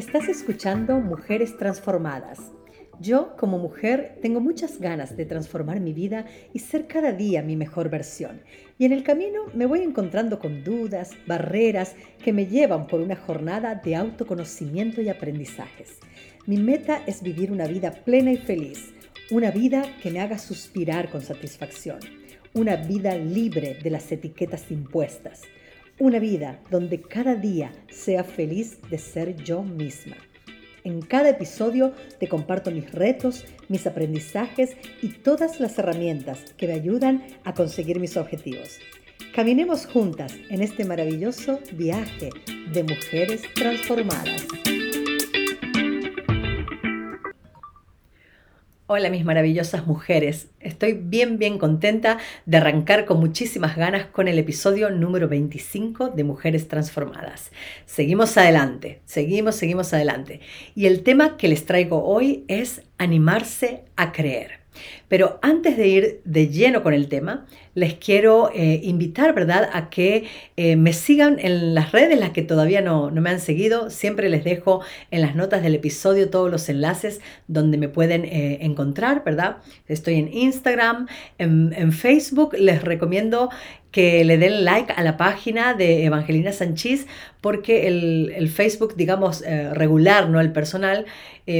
Estás escuchando Mujeres Transformadas. Yo, como mujer, tengo muchas ganas de transformar mi vida y ser cada día mi mejor versión. Y en el camino me voy encontrando con dudas, barreras que me llevan por una jornada de autoconocimiento y aprendizajes. Mi meta es vivir una vida plena y feliz, una vida que me haga suspirar con satisfacción, una vida libre de las etiquetas impuestas una vida donde cada día sea feliz de ser yo misma. En cada episodio te comparto mis retos, mis aprendizajes y todas las herramientas que me ayudan a conseguir mis objetivos. Caminemos juntas en este maravilloso viaje de mujeres transformadas. Hola mis maravillosas mujeres, estoy bien bien contenta de arrancar con muchísimas ganas con el episodio número 25 de Mujeres Transformadas. Seguimos adelante, seguimos, seguimos adelante. Y el tema que les traigo hoy es animarse a creer. Pero antes de ir de lleno con el tema, les quiero eh, invitar, ¿verdad?, a que eh, me sigan en las redes, las que todavía no, me han seguido. Siempre les dejo en las notas del episodio todos los enlaces donde me pueden eh, encontrar, ¿verdad? Estoy en Instagram, en, Facebook. Les recomiendo que le den like a la página de Evangelina Sanchís, porque el, Facebook, digamos, regular, no el personal,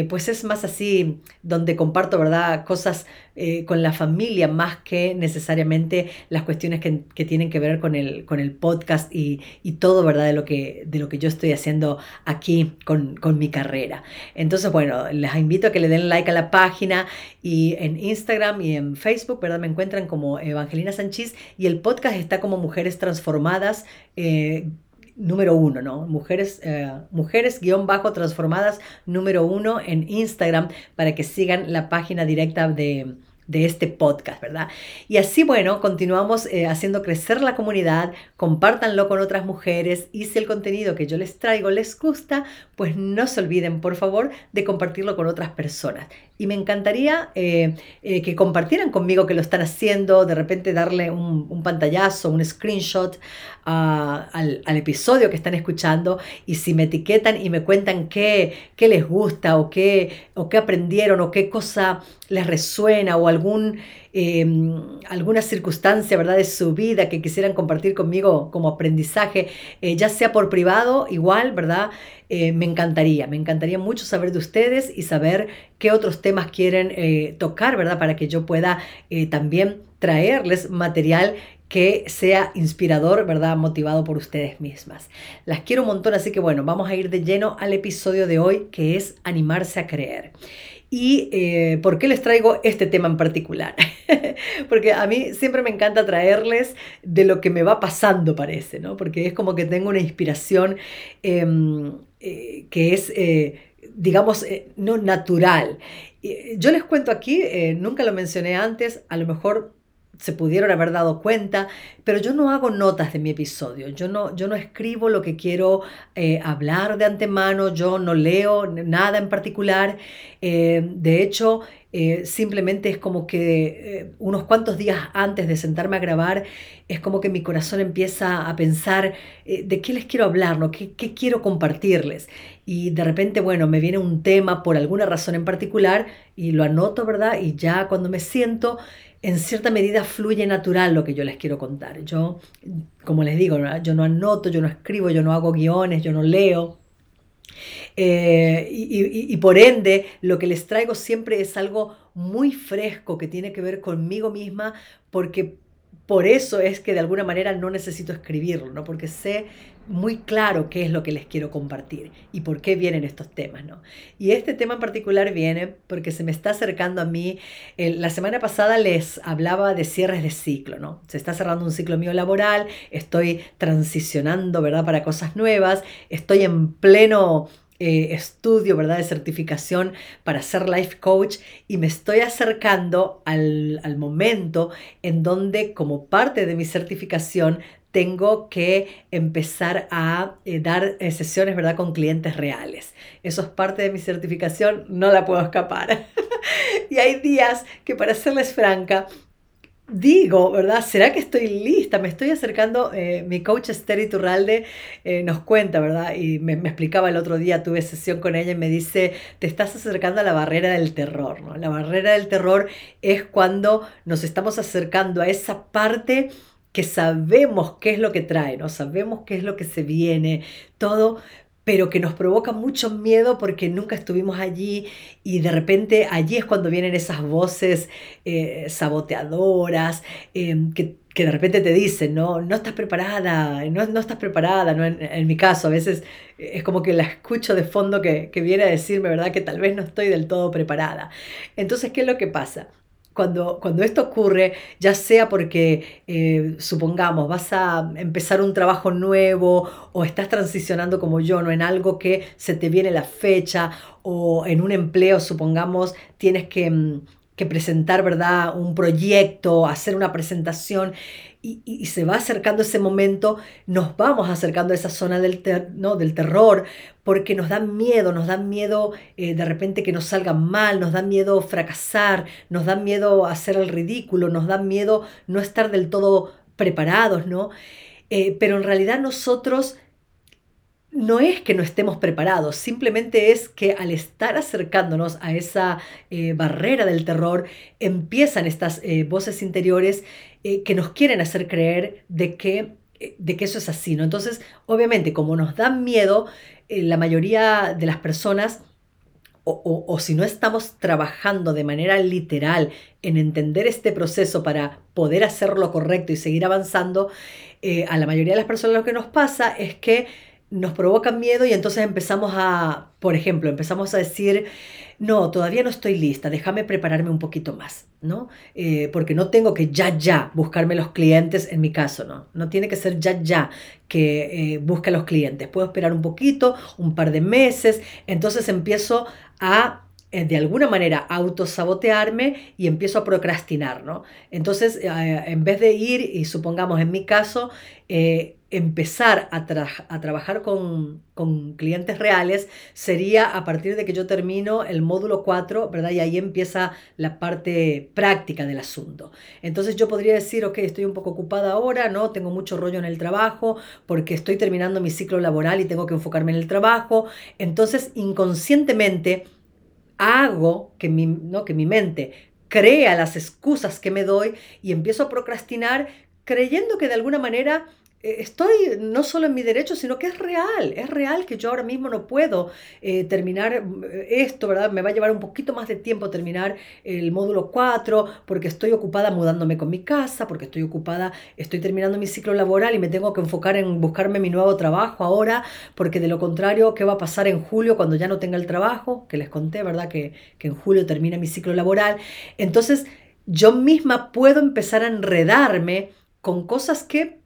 pues es más así, donde comparto, ¿verdad?, cosas eh, con la familia, más que necesariamente las cuestiones que, tienen que ver con el, con el podcast y, todo, ¿verdad?, de lo, que, de lo que yo estoy haciendo aquí con, con mi carrera. Entonces, bueno, les invito a que le den like a la página y en Instagram y en Facebook, ¿verdad?, me encuentran como Evangelina Sanchís y el podcast está como Mujeres Transformadas. Eh, número uno, ¿no? Mujeres, eh, mujeres guion bajo transformadas número uno en Instagram para que sigan la página directa de, de este podcast, ¿verdad? Y así, bueno, continuamos eh, haciendo crecer la comunidad, compártanlo con otras mujeres y si el contenido que yo les traigo les gusta, pues no se olviden, por favor, de compartirlo con otras personas. Y me encantaría eh, eh, que compartieran conmigo que lo están haciendo, de repente darle un, pantallazo, un screenshot ah, al, episodio que están escuchando y si me etiquetan y me cuentan qué, qué les gusta o qué, o qué aprendieron o qué cosa les resuena o algún, em, alguna circunstancia ¿verdad? de su vida que quisieran compartir conmigo como aprendizaje, eh, ya sea por privado, igual, ¿verdad? Eh, me encantaría, me encantaría mucho saber de ustedes y saber qué otros temas quieren eh, tocar, ¿verdad? Para que yo pueda también traerles material que sea inspirador, ¿verdad? Motivado por ustedes mismas. Las quiero un montón, así que bueno, vamos a ir de lleno al episodio de hoy, que es animarse a creer. ¿Y eh, por qué les traigo este tema en particular? Porque a mí siempre me encanta traerles de lo que me va pasando, parece, ¿no? Porque es como que tengo una inspiración em, eh, que es, eh, digamos, no natural. Yo les cuento aquí, nunca lo mencioné antes, a lo mejor se pudieron haber dado cuenta, pero yo no hago notas de mi episodio, yo no, yo no escribo lo que quiero eh, hablar de antemano, yo no leo nada en particular, eh, de hecho eh, simplemente es como que unos cuantos días antes de sentarme a grabar, es como que mi corazón empieza a pensar de qué les quiero hablar, ¿no? ¿Qué, ¿Qué quiero compartirles? Y de repente, bueno, me viene un tema por alguna razón en particular y lo anoto, ¿verdad? Y ya cuando me siento en cierta medida fluye natural lo que yo les quiero contar. Yo, como les digo, yo no anoto, yo no escribo, yo no hago guiones, yo no leo. Eh, y, y, por ende, lo que les traigo siempre es algo muy fresco que tiene que ver conmigo misma, porque por eso es que de alguna manera no necesito escribirlo, ¿no? Porque sé muy claro qué es lo que les quiero compartir y por qué vienen estos temas, ¿no? Y este tema en particular viene porque se me está acercando a mí. la semana pasada les hablaba de cierres de ciclo, ¿no? Se está cerrando un ciclo mío laboral, estoy transicionando, ¿verdad? Para cosas nuevas, estoy en pleno eh, estudio, ¿verdad? De certificación para ser life coach y me estoy acercando al, momento en donde como parte de mi certificación tengo que empezar a eh, dar eh, sesiones, ¿verdad? Con clientes reales. Eso es parte de mi certificación, no la puedo escapar. y hay días que, para serles franca, digo, ¿verdad? ¿Será que estoy lista? Me estoy acercando, eh, mi coach Esther Iturralde eh, nos cuenta, ¿verdad? Y me, explicaba el otro día, tuve sesión con ella y me dice, te estás acercando a la barrera del terror, ¿no? La barrera del terror es cuando nos estamos acercando a esa parte que sabemos qué es lo que trae, ¿no? Sabemos qué es lo que se viene, todo, pero que nos provoca mucho miedo porque nunca estuvimos allí y de repente allí es cuando vienen esas voces eh, saboteadoras em, que, de repente te dicen, no, no estás preparada, no, no estás preparada, ¿no? En, mi caso a veces es como que la escucho de fondo que, que viene a decirme, ¿verdad? Que tal vez no estoy del todo preparada. Entonces, ¿qué es lo que pasa? Cuando, cuando, esto ocurre, ya sea porque, eh, supongamos, vas a empezar un trabajo nuevo o estás transicionando como yo, ¿no? En algo que se te viene la fecha o en un empleo, supongamos, tienes que, mm, que presentar, ¿verdad? Un proyecto, hacer una presentación y, se va acercando ese momento, nos vamos acercando a esa zona del, ¿no? del terror, porque nos da miedo, nos da miedo eh, de repente que nos salga mal, nos da miedo fracasar, nos da miedo hacer el ridículo, nos da miedo no estar del todo preparados, ¿no? Eh, pero en realidad nosotros no es que no estemos preparados, simplemente es que al estar acercándonos a esa eh, barrera del terror, empiezan estas eh, voces interiores eh, que nos quieren hacer creer de que, de que eso es así. ¿no? Entonces, obviamente, como nos dan miedo, la mayoría de las personas, o, o, si no estamos trabajando de manera literal en entender este proceso para poder hacer lo correcto y seguir avanzando, a la mayoría de las personas lo que nos pasa es que nos provocan miedo y entonces empezamos a, por ejemplo, empezamos a decir, no, todavía no estoy lista, déjame prepararme un poquito más, ¿no? Eh, porque no tengo que ya, ya buscarme los clientes en mi caso, ¿no? No tiene que ser ya, ya que eh, busque a los clientes. Puedo esperar un poquito, un par de meses, entonces empiezo a eh, de alguna manera autosabotearme y empiezo a procrastinar, ¿no? Entonces, en vez de ir, y supongamos en mi caso, empezar a, trabajar con, clientes reales sería a partir de que yo termino el módulo 4, ¿verdad? Y ahí empieza la parte práctica del asunto. Entonces yo podría decir, ok, estoy un poco ocupada ahora, ¿no? Tengo mucho rollo en el trabajo porque estoy terminando mi ciclo laboral y tengo que enfocarme en el trabajo. Entonces inconscientemente hago que mi, ¿no? que mi mente crea las excusas que me doy y empiezo a procrastinar creyendo que de alguna manera estoy no solo en mi derecho, sino que es real, es real que yo ahora mismo no puedo eh, terminar eh, esto, ¿verdad? Me va a llevar un poquito más de tiempo terminar el módulo 4 porque estoy ocupada mudándome con mi casa, porque estoy ocupada, estoy terminando mi ciclo laboral y me tengo que enfocar en buscarme mi nuevo trabajo ahora, porque de lo contrario, ¿qué va a pasar en julio cuando ya no tenga el trabajo? Que les conté, ¿verdad? Que, que en julio termina mi ciclo laboral. Entonces, yo misma puedo empezar a enredarme con cosas que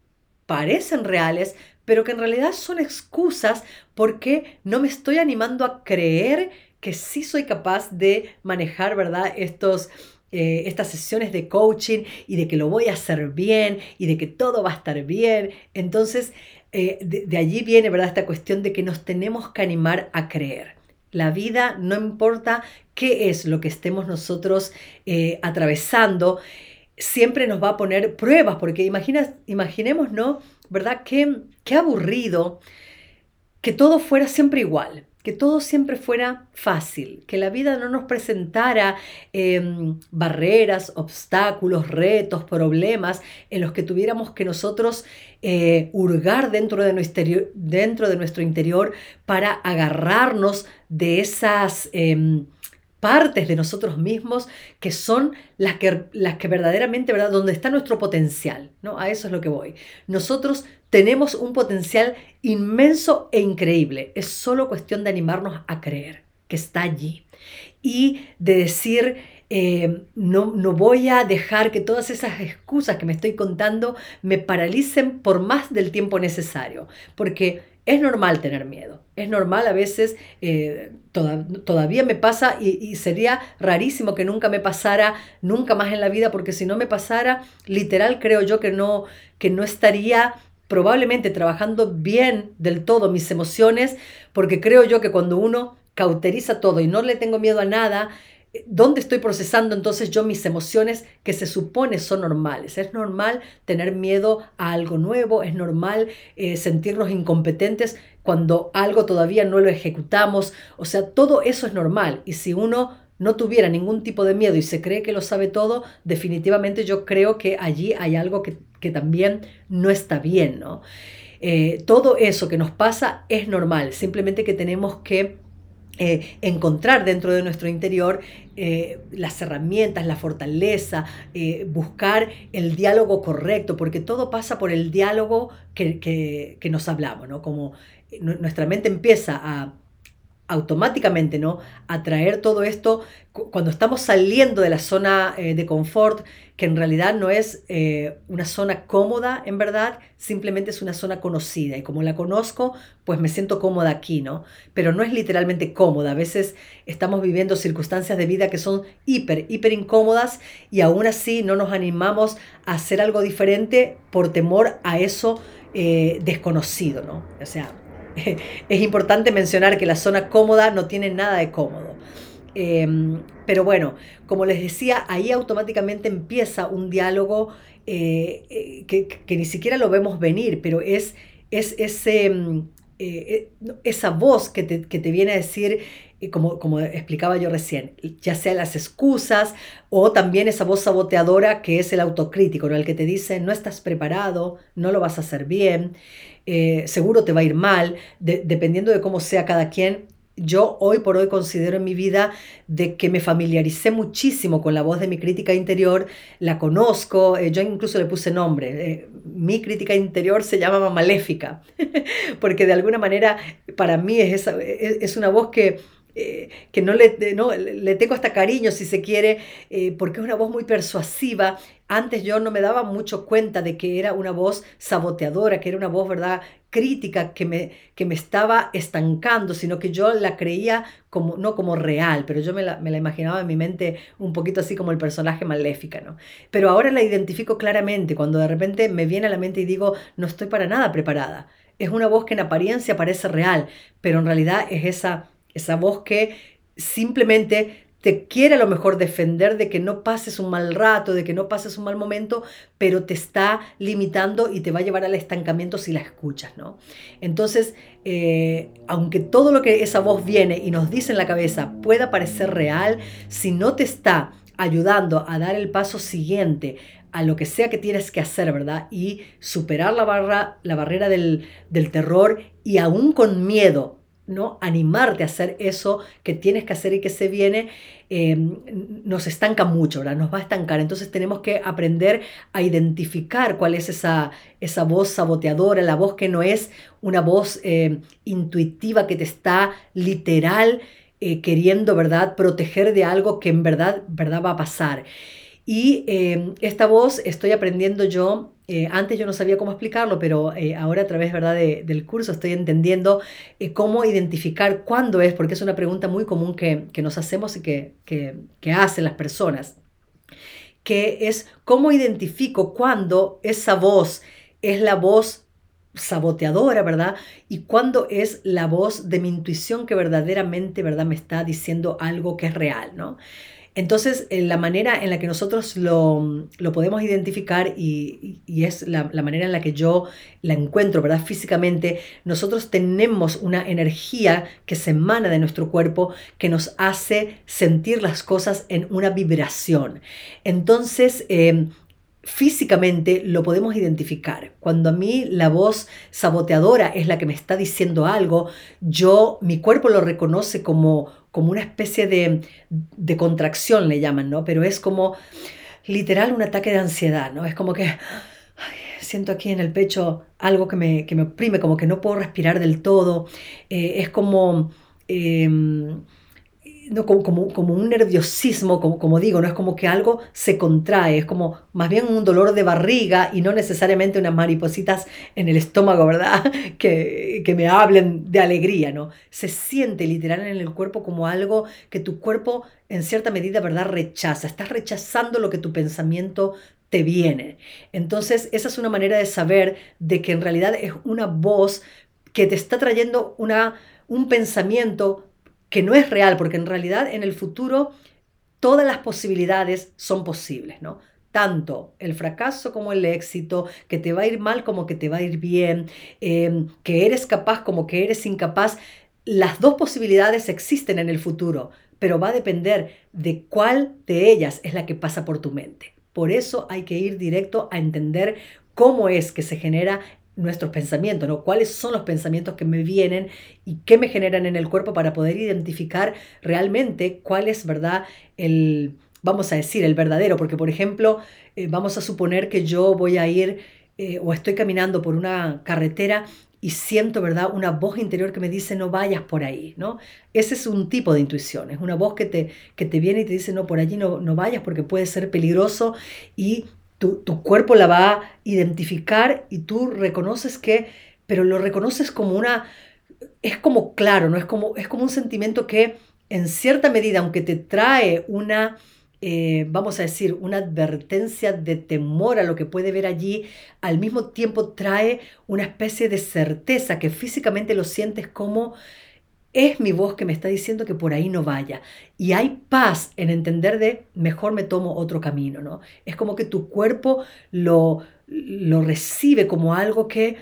parecen reales, pero que en realidad son excusas porque no me estoy animando a creer que sí soy capaz de manejar, ¿verdad? Estos, eh, estas sesiones de coaching y de que lo voy a hacer bien y de que todo va a estar bien. Entonces, eh, de, allí viene, ¿verdad? Esta cuestión de que nos tenemos que animar a creer. La vida, no importa qué es lo que estemos nosotros eh, atravesando, siempre nos va a poner pruebas, porque imagina, imaginemos, ¿no? ¿Verdad? Qué, qué aburrido que todo fuera siempre igual, que todo siempre fuera fácil, que la vida no nos presentara em, barreras, obstáculos, retos, problemas en los que tuviéramos que nosotros eh, hurgar dentro de, nuestro, dentro de nuestro interior para agarrarnos de esas... Em, partes de nosotros mismos que son las que, las que verdaderamente, ¿verdad? Donde está nuestro potencial, ¿no? A eso es lo que voy. Nosotros tenemos un potencial inmenso e increíble. Es solo cuestión de animarnos a creer que está allí y de decir, eh, no, no voy a dejar que todas esas excusas que me estoy contando me paralicen por más del tiempo necesario, porque es normal tener miedo, es normal a veces, eh, todavía me pasa y, sería rarísimo que nunca me pasara, nunca más en la vida, porque si no me pasara, literal creo yo que no, que no estaría probablemente trabajando bien del todo mis emociones, porque creo yo que cuando uno cauteriza todo y no le tengo miedo a nada, ¿Dónde estoy procesando entonces yo mis emociones que se supone son normales? Es normal tener miedo a algo nuevo, es normal eh, sentirnos incompetentes cuando algo todavía no lo ejecutamos, o sea, todo eso es normal y si uno no tuviera ningún tipo de miedo y se cree que lo sabe todo, definitivamente yo creo que allí hay algo que, también no está bien, ¿no? Eh, todo eso que nos pasa es normal, simplemente que tenemos que eh, encontrar dentro de nuestro interior eh, las herramientas, la fortaleza, eh, buscar el diálogo correcto, porque todo pasa por el diálogo que, que nos hablamos, ¿no? Como nuestra mente empieza a automáticamente, ¿no? Atraer todo esto cuando estamos saliendo de la zona eh, de confort, que en realidad no es eh, una zona cómoda, en verdad, simplemente es una zona conocida. Y como la conozco, pues me siento cómoda aquí, ¿no? Pero no es literalmente cómoda. A veces estamos viviendo circunstancias de vida que son hiper, hiper incómodas y aún así no nos animamos a hacer algo diferente por temor a eso eh, desconocido, ¿no? O sea, es importante mencionar que la zona cómoda no tiene nada de cómodo. Em, pero bueno, como les decía, ahí automáticamente empieza un diálogo eh, eh, que, ni siquiera lo vemos venir, pero es, em, eh, esa voz que te, que te, viene a decir, como, como explicaba yo recién, ya sea las excusas o también esa voz saboteadora que es el autocrítico, ¿no? el que te dice, no estás preparado, no lo vas a hacer bien. Eh, seguro te va a ir mal, dependiendo de cómo sea cada quien. Yo hoy por hoy considero en mi vida de que me familiaricé muchísimo con la voz de mi crítica interior, la conozco, eh, yo incluso le puse nombre, eh, mi crítica interior se llama Maléfica, porque de alguna manera para mí es, es una voz que eh, que no le, no le tengo hasta cariño si se quiere, eh, porque es una voz muy persuasiva. Antes yo no me daba mucho cuenta de que era una voz saboteadora, que era una voz, ¿verdad?, crítica que me, que me estaba estancando, sino que yo la creía como, no como real, pero yo me la, me la imaginaba en mi mente un poquito así como el personaje maléfica, ¿no? Pero ahora la identifico claramente, cuando de repente me viene a la mente y digo, no estoy para nada preparada. Es una voz que en apariencia parece real, pero en realidad es esa esa voz que simplemente te quiere a lo mejor defender de que no pases un mal rato, de que no pases un mal momento, pero te está limitando y te va a llevar al estancamiento si la escuchas, ¿no? Entonces, eh, aunque todo lo que esa voz viene y nos dice en la cabeza pueda parecer real, si no te está ayudando a dar el paso siguiente a lo que sea que tienes que hacer, ¿verdad? Y superar la, barra, la barrera del, del terror y aún con miedo ¿no? animarte a hacer eso que tienes que hacer y que se viene, em, nos estanca mucho, ¿verdad? nos va a estancar. Entonces tenemos que aprender a identificar cuál es esa, esa voz saboteadora, la voz que no es una voz em, intuitiva que te está literal eh, queriendo, ¿verdad?, proteger de algo que en verdad, verdad va a pasar. Y esta voz estoy aprendiendo yo eh, antes yo no sabía cómo explicarlo, pero eh, ahora a través ¿verdad? del curso estoy entendiendo eh, cómo identificar cuándo es, porque es una pregunta muy común que, nos hacemos y que, que, hacen las personas, que es cómo identifico cuándo esa voz es la voz saboteadora, ¿verdad? Y cuándo es la voz de mi intuición que verdaderamente, ¿verdad? Me está diciendo algo que es real, ¿no? Entonces, eh, la manera en la que nosotros lo, podemos identificar y, es la, manera en la que yo la encuentro, ¿verdad? Físicamente, nosotros tenemos una energía que se emana de nuestro cuerpo que nos hace sentir las cosas en una vibración. Entonces, em, físicamente lo podemos identificar. Cuando a mí la voz saboteadora es la que me está diciendo algo, yo, mi cuerpo lo reconoce como, como una especie de, de contracción, le llaman, ¿no? Pero es como literal un ataque de ansiedad, ¿no? Es como que siento aquí en el pecho algo que me, que me oprime, como que no puedo respirar del todo. Eh, es como... Em, no, como, como, un nerviosismo, como, como digo, no es como que algo se contrae, es como más bien un dolor de barriga y no necesariamente unas maripositas en el estómago, ¿verdad? Que, que me hablen de alegría, ¿no? Se siente literal en el cuerpo como algo que tu cuerpo en cierta medida, ¿verdad? Rechaza, estás rechazando lo que tu pensamiento te viene. Entonces, esa es una manera de saber de que en realidad es una voz que te está trayendo una, un pensamiento que no es real, porque en realidad en el futuro todas las posibilidades son posibles, ¿no? Tanto el fracaso como el éxito, que te va a ir mal como que te va a ir bien, em, que eres capaz como que eres incapaz, las dos posibilidades existen en el futuro, pero va a depender de cuál de ellas es la que pasa por tu mente. Por eso hay que ir directo a entender cómo es que se genera nuestros pensamientos, ¿no? ¿Cuáles son los pensamientos que me vienen y qué me generan en el cuerpo para poder identificar realmente cuál es, ¿verdad? El, vamos a decir, el verdadero, porque por ejemplo, eh, vamos a suponer que yo voy a ir eh, o estoy caminando por una carretera y siento, ¿verdad? Una voz interior que me dice no vayas por ahí, ¿no? Ese es un tipo de intuición, es una voz que te, que te viene y te dice no, por allí no, no vayas porque puede ser peligroso y tu, cuerpo la va a identificar y tú reconoces que, pero lo reconoces como una, es como claro, ¿no? Es como, es como un sentimiento que en cierta medida, aunque te trae una, eh, vamos a decir, una advertencia de temor a lo que puede ver allí, al mismo tiempo trae una especie de certeza que físicamente lo sientes como es mi voz que me está diciendo que por ahí no vaya. Y hay paz en entender de mejor me tomo otro camino, ¿no? Es como que tu cuerpo lo, lo recibe como algo que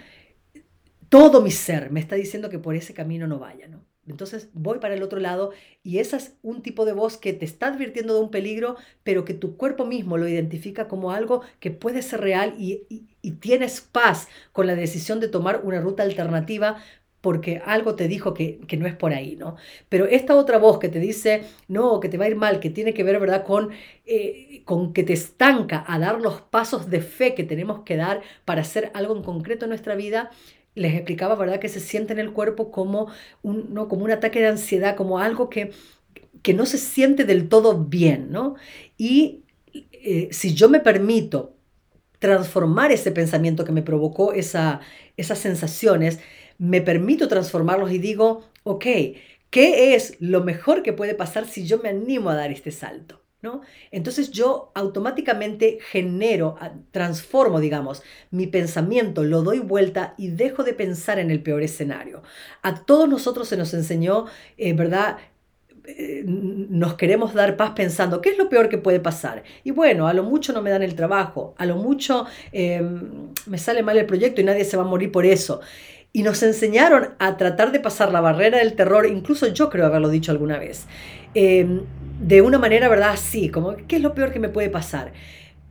todo mi ser me está diciendo que por ese camino no vaya, ¿no? Entonces voy para el otro lado y esa es un tipo de voz que te está advirtiendo de un peligro, pero que tu cuerpo mismo lo identifica como algo que puede ser real y, y tienes paz con la decisión de tomar una ruta alternativa porque algo te dijo que, no es por ahí, ¿no? Pero esta otra voz que te dice, no, que te va a ir mal, que tiene que ver, ¿verdad?, con, eh, con que te estanca a dar los pasos de fe que tenemos que dar para hacer algo en concreto en nuestra vida, les explicaba, ¿verdad?, que se siente en el cuerpo como un, ¿no? como un ataque de ansiedad, como algo que, que no se siente del todo bien, ¿no? Y eh, si yo me permito transformar ese pensamiento que me provocó esa, esas sensaciones, me permito transformarlos y digo, ok, ¿qué es lo mejor que puede pasar si yo me animo a dar este salto? ¿No? Entonces yo automáticamente genero, transformo, digamos, mi pensamiento, lo doy vuelta y dejo de pensar en el peor escenario. A todos nosotros se nos enseñó, eh, ¿verdad? Eh, nos queremos dar paz pensando, ¿qué es lo peor que puede pasar? Y bueno, a lo mucho no me dan el trabajo, a lo mucho em, me sale mal el proyecto y nadie se va a morir por eso y nos enseñaron a tratar de pasar la barrera del terror, incluso yo creo haberlo dicho alguna vez, em, de una manera, ¿verdad? Así, como, ¿qué es lo peor que me puede pasar?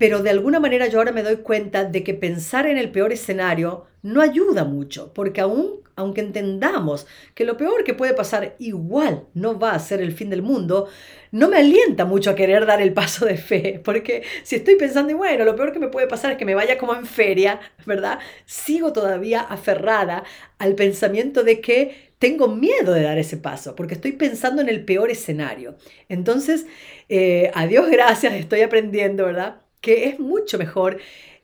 Pero de alguna manera yo ahora me doy cuenta de que pensar en el peor escenario no ayuda mucho, porque aún aunque entendamos que lo peor que puede pasar igual no va a ser el fin del mundo, no me alienta mucho a querer dar el paso de fe, porque si estoy pensando, bueno, lo peor que me puede pasar es que me vaya como en feria, ¿verdad? Sigo todavía aferrada al pensamiento de que tengo miedo de dar ese paso, porque estoy pensando en el peor escenario. Entonces, eh, a Dios gracias, estoy aprendiendo, ¿verdad? Que es mucho mejor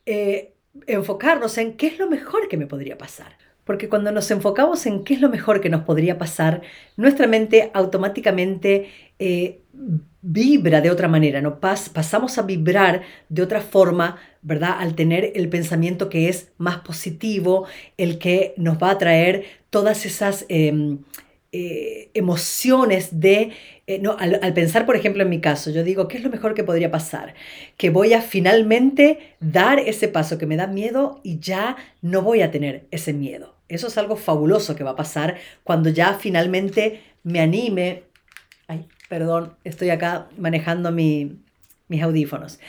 eh, enfocarnos en qué es lo mejor que me podría pasar. Porque cuando nos enfocamos en qué es lo mejor que nos podría pasar, nuestra mente automáticamente eh, vibra de otra manera, ¿no? pasamos a vibrar de otra forma, ¿verdad? Al tener el pensamiento que es más positivo, el que nos va a traer todas esas em, eh, emociones de, eh, no, al, al, pensar, por ejemplo, en mi caso, yo digo, ¿qué es lo mejor que podría pasar? Que voy a finalmente dar ese paso que me da miedo y ya no voy a tener ese miedo. Eso es algo fabuloso que va a pasar cuando ya finalmente me anime. Ay, perdón, estoy acá manejando mis audífonos.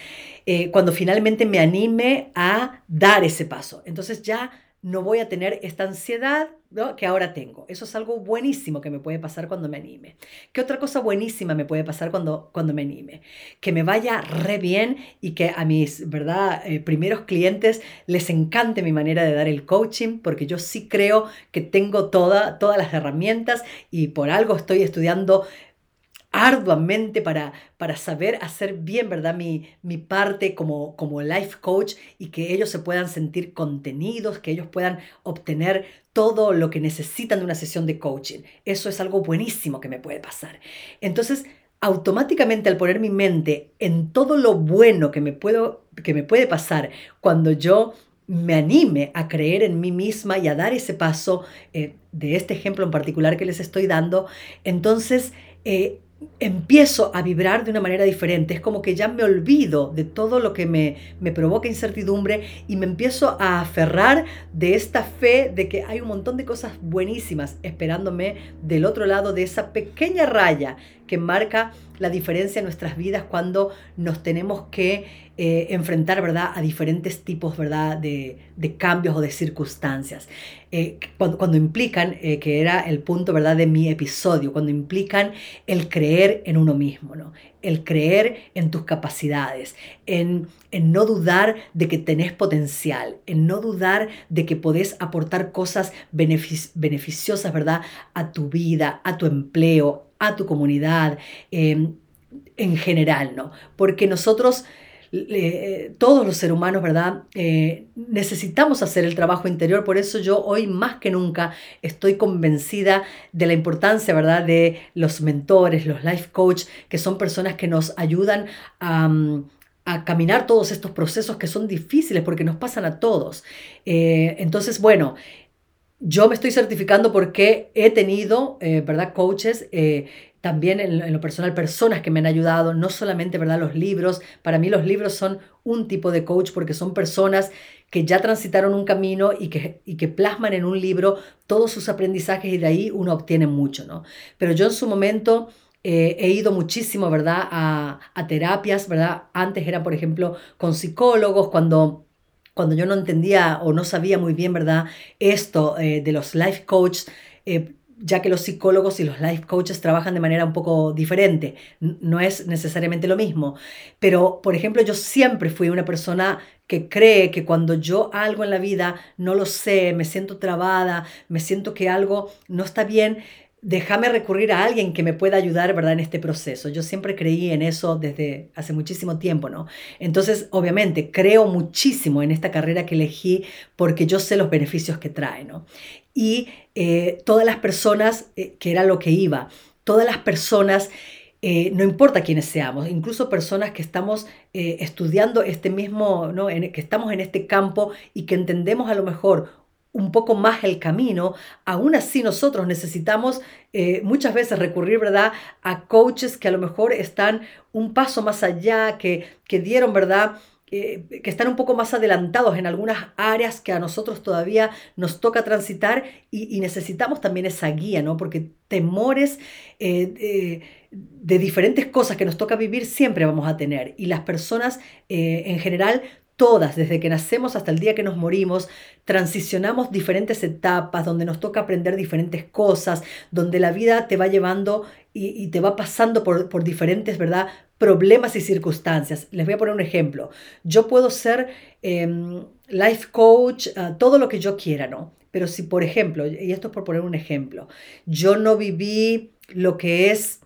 Eh, cuando finalmente me anime a dar ese paso. Entonces ya no voy a tener esta ansiedad que ahora tengo. Eso es algo buenísimo que me puede pasar cuando me anime. ¿Qué otra cosa buenísima me puede pasar cuando, cuando me anime? Que me vaya re bien y que a mis ¿verdad? Eh, primeros clientes les encante mi manera de dar el coaching, porque yo sí creo que tengo toda, todas las herramientas y por algo estoy estudiando arduamente para, para saber hacer bien, ¿verdad? Mi, mi parte como, como life coach y que ellos se puedan sentir contenidos, que ellos puedan obtener todo lo que necesitan de una sesión de coaching. Eso es algo buenísimo que me puede pasar. Entonces, automáticamente al poner mi mente en todo lo bueno que me, puedo, que me puede pasar cuando yo me anime a creer en mí misma y a dar ese paso eh, de este ejemplo en particular que les estoy dando, entonces eh, empiezo a vibrar de una manera diferente. Es como que ya me olvido de todo lo que me, me, provoca incertidumbre y me empiezo a aferrar de esta fe de que hay un montón de cosas buenísimas esperándome del otro lado de esa pequeña raya que marca la diferencia en nuestras vidas cuando nos tenemos que eh, enfrentar, ¿verdad?, a diferentes tipos, ¿verdad?, de, cambios o de circunstancias. Eh, cuando, implican, eh, que era el punto, ¿verdad?, de mi episodio, cuando implican el creer en uno mismo, ¿no? El creer en tus capacidades, en, en no dudar de que tenés potencial, en no dudar de que podés aportar cosas beneficiosas, ¿verdad?, a tu vida, a tu empleo, a tu comunidad em, en general, ¿no? Porque nosotros, todos los seres humanos, ¿verdad? Eh, necesitamos hacer el trabajo interior, por eso yo hoy más que nunca estoy convencida de la importancia, ¿verdad? De los mentores, los life coach, que son personas que nos ayudan a a caminar todos estos procesos que son difíciles porque nos pasan a todos. Eh, entonces, bueno, yo me estoy certificando porque he tenido, eh, ¿verdad? Coaches, eh, también en, lo personal, personas que me han ayudado, no solamente, ¿verdad? Los libros. Para mí los libros son un tipo de coach porque son personas que ya transitaron un camino y que, y que plasman en un libro todos sus aprendizajes y de ahí uno obtiene mucho, ¿no? Pero yo en su momento... Eh, he ido muchísimo, ¿verdad? A, a, terapias, ¿verdad? Antes era, por ejemplo, con psicólogos, cuando cuando yo no entendía o no sabía muy bien, ¿verdad? Esto eh, de los life coaches, eh, ya que los psicólogos y los life coaches trabajan de manera un poco diferente, no es necesariamente lo mismo. Pero, por ejemplo, yo siempre fui una persona que cree que cuando yo algo en la vida no lo sé, me siento trabada, me siento que algo no está bien, déjame recurrir a alguien que me pueda ayudar, ¿verdad?, en este proceso. Yo siempre creí en eso desde hace muchísimo tiempo, ¿no? Entonces, obviamente, creo muchísimo en esta carrera que elegí porque yo sé los beneficios que trae, ¿no? Y eh, todas las personas, eh, que era lo que iba, todas las personas... Eh, no importa quiénes seamos, incluso personas que estamos estudiando este mismo, ¿no? que estamos en este campo y que entendemos a lo mejor un poco más el camino, aún así nosotros necesitamos eh, muchas veces recurrir, ¿verdad?, a coaches que a lo mejor están un paso más allá, que, que dieron, ¿verdad?, eh, que están un poco más adelantados en algunas áreas que a nosotros todavía nos toca transitar y, necesitamos también esa guía, ¿no? Porque temores eh, de diferentes cosas que nos toca vivir siempre vamos a tener y las personas en general todas, desde que nacemos hasta el día que nos morimos, transicionamos diferentes etapas donde nos toca aprender diferentes cosas, donde la vida te va llevando y, te va pasando por, diferentes, ¿verdad? Problemas y circunstancias. Les voy a poner un ejemplo. Yo puedo ser em, life coach, ah, todo lo que yo quiera, ¿no? Pero si, por ejemplo, y esto es por poner un ejemplo, yo no viví lo que es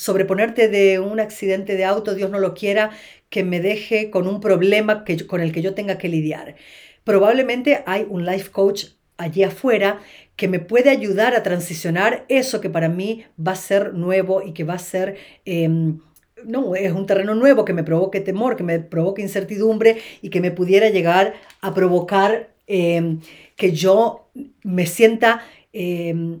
sobreponerte de un accidente de auto, Dios no lo quiera, que me deje con un problema que, con el que yo tenga que lidiar. Probablemente hay un life coach allí afuera que me puede ayudar a transicionar eso que para mí va a ser nuevo y que va a ser... Em, no, es un terreno nuevo que me provoque temor, que me provoque incertidumbre y que me pudiera llegar a provocar em, que yo me sienta em,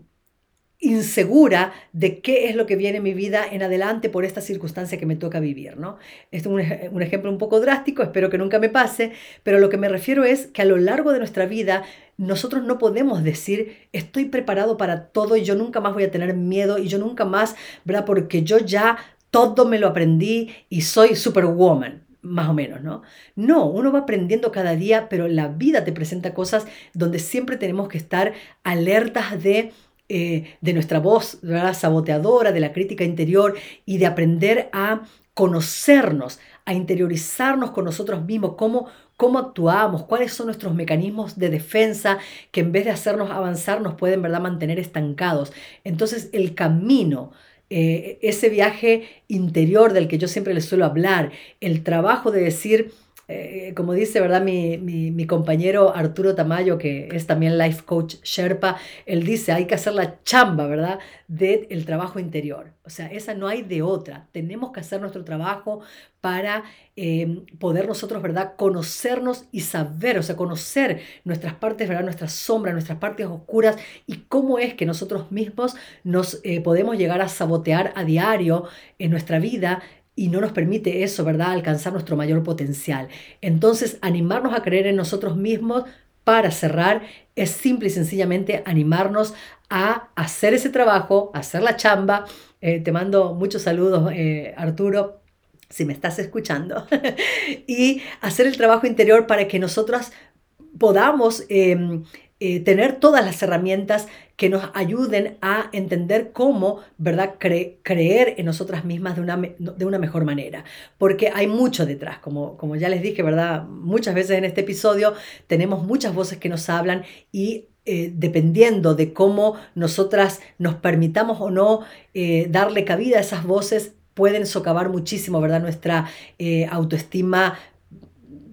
insegura de qué es lo que viene en mi vida en adelante por esta circunstancia que me toca vivir, ¿no? Este es un, ejemplo un poco drástico, espero que nunca me pase, pero lo que me refiero es que a lo largo de nuestra vida nosotros no podemos decir estoy preparado para todo y yo nunca más voy a tener miedo y yo nunca más, ¿verdad? Porque yo ya todo me lo aprendí y soy superwoman más o menos, ¿no? No, uno va aprendiendo cada día, pero la vida te presenta cosas donde siempre tenemos que estar alertas de eh, de nuestra voz saboteadora, de la crítica interior y de aprender a conocernos, a interiorizarnos con nosotros mismos, cómo, cómo actuamos, cuáles son nuestros mecanismos de defensa que en vez de hacernos avanzar nos pueden ¿verdad? mantener estancados. Entonces el camino eh, ese viaje interior del que yo siempre les suelo hablar, el trabajo de decir, eh, como dice, ¿verdad? Mi, mi, compañero Arturo Tamayo, que es también life coach Sherpa, él dice, hay que hacer la chamba, ¿verdad? Del trabajo interior. O sea, esa no hay de otra. Tenemos que hacer nuestro trabajo para eh, poder nosotros, ¿verdad? Conocernos y saber, o sea, conocer nuestras partes, ¿verdad? Nuestras sombras, nuestras partes oscuras y cómo es que nosotros mismos nos eh, podemos llegar a sabotear a diario en nuestra vida y no nos permite eso, ¿verdad? Alcanzar nuestro mayor potencial. Entonces, animarnos a creer en nosotros mismos para cerrar es simple y sencillamente animarnos a hacer ese trabajo, hacer la chamba. Eh, te mando muchos saludos, eh, Arturo, si me estás escuchando. y hacer el trabajo interior para que nosotras podamos em, eh, tener todas las herramientas que nos ayuden a entender cómo, ¿verdad?, creer en nosotras mismas de una, de una mejor manera. Porque hay mucho detrás, como, como ya les dije, ¿verdad? Muchas veces en este episodio tenemos muchas voces que nos hablan y eh, dependiendo de cómo nosotras nos permitamos o no eh, darle cabida a esas voces, pueden socavar muchísimo, ¿verdad? Nuestra autoestima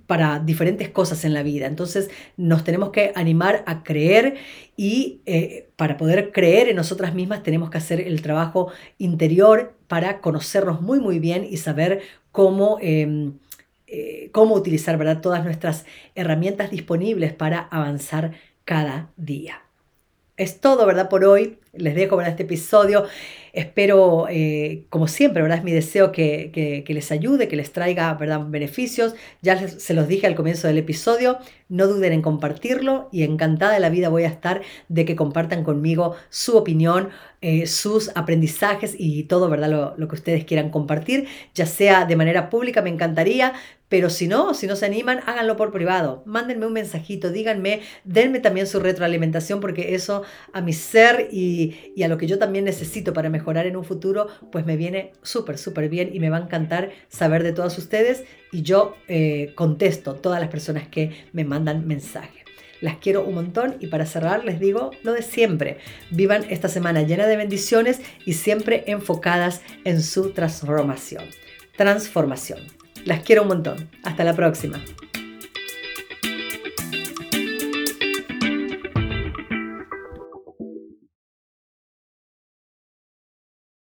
para diferentes cosas en la vida. Entonces nos tenemos que animar a creer y eh, para poder creer en nosotras mismas tenemos que hacer el trabajo interior para conocernos muy muy bien y saber cómo, em, eh, cómo utilizar ¿verdad? todas nuestras herramientas disponibles para avanzar cada día. Es todo, ¿verdad? Por hoy. Les dejo, ¿verdad? Este episodio. Espero, eh, como siempre, ¿verdad? Es mi deseo que, les ayude, que les traiga, ¿verdad? Beneficios. Ya se los dije al comienzo del episodio. No duden en compartirlo y encantada de la vida voy a estar de que compartan conmigo su opinión, eh, sus aprendizajes y todo, ¿verdad? Lo, lo que ustedes quieran compartir, ya sea de manera pública, me encantaría, pero si no, si no se animan, háganlo por privado. Mándenme un mensajito, díganme, denme también su retroalimentación porque eso a mi ser y, a lo que yo también necesito para mejorar en un futuro, pues me viene súper, súper bien y me va a encantar saber de todas ustedes y yo eh, contesto todas las personas que me mandan mensajes. Las quiero un montón y para cerrar les digo lo de siempre. Vivan esta semana llena de bendiciones y siempre enfocadas en su transformación. Transformación. Las quiero un montón. Hasta la próxima.